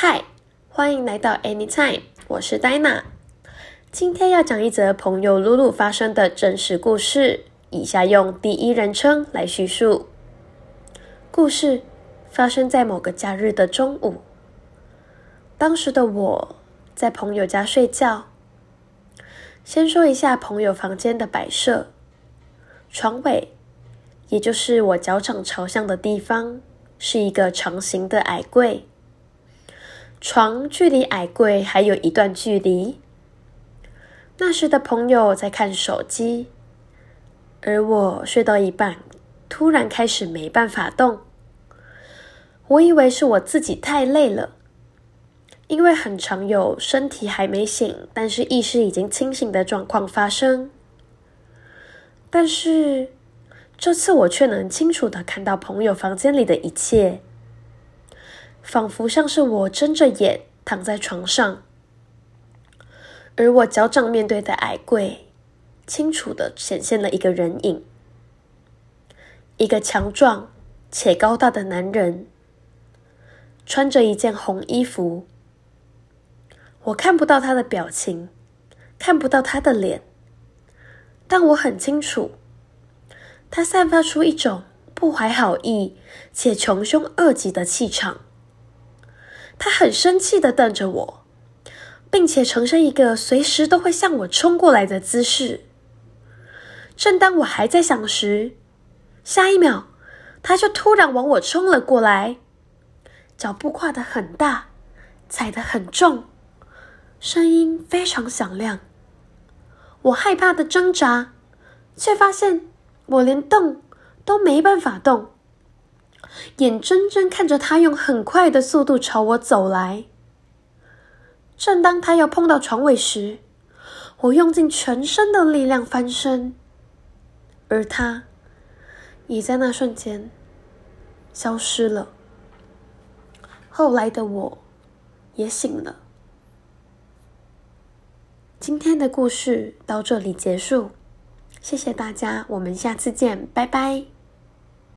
嗨，欢迎来到 Anytime，我是 Dina。今天要讲一则朋友露露发生的真实故事，以下用第一人称来叙述。故事发生在某个假日的中午，当时的我在朋友家睡觉。先说一下朋友房间的摆设，床尾，也就是我脚掌朝向的地方，是一个长形的矮柜。床距离矮柜还有一段距离。那时的朋友在看手机，而我睡到一半，突然开始没办法动。我以为是我自己太累了，因为很常有身体还没醒，但是意识已经清醒的状况发生。但是这次我却能清楚的看到朋友房间里的一切。仿佛像是我睁着眼躺在床上，而我脚掌面对的矮柜，清楚的显现了一个人影，一个强壮且高大的男人，穿着一件红衣服。我看不到他的表情，看不到他的脸，但我很清楚，他散发出一种不怀好意且穷凶恶极的气场。他很生气的瞪着我，并且呈现一个随时都会向我冲过来的姿势。正当我还在想时，下一秒，他就突然往我冲了过来，脚步跨得很大，踩得很重，声音非常响亮。我害怕的挣扎，却发现我连动都没办法动。眼睁睁看着他用很快的速度朝我走来。正当他要碰到床尾时，我用尽全身的力量翻身，而他也在那瞬间消失了。后来的我也醒了。今天的故事到这里结束，谢谢大家，我们下次见，拜拜。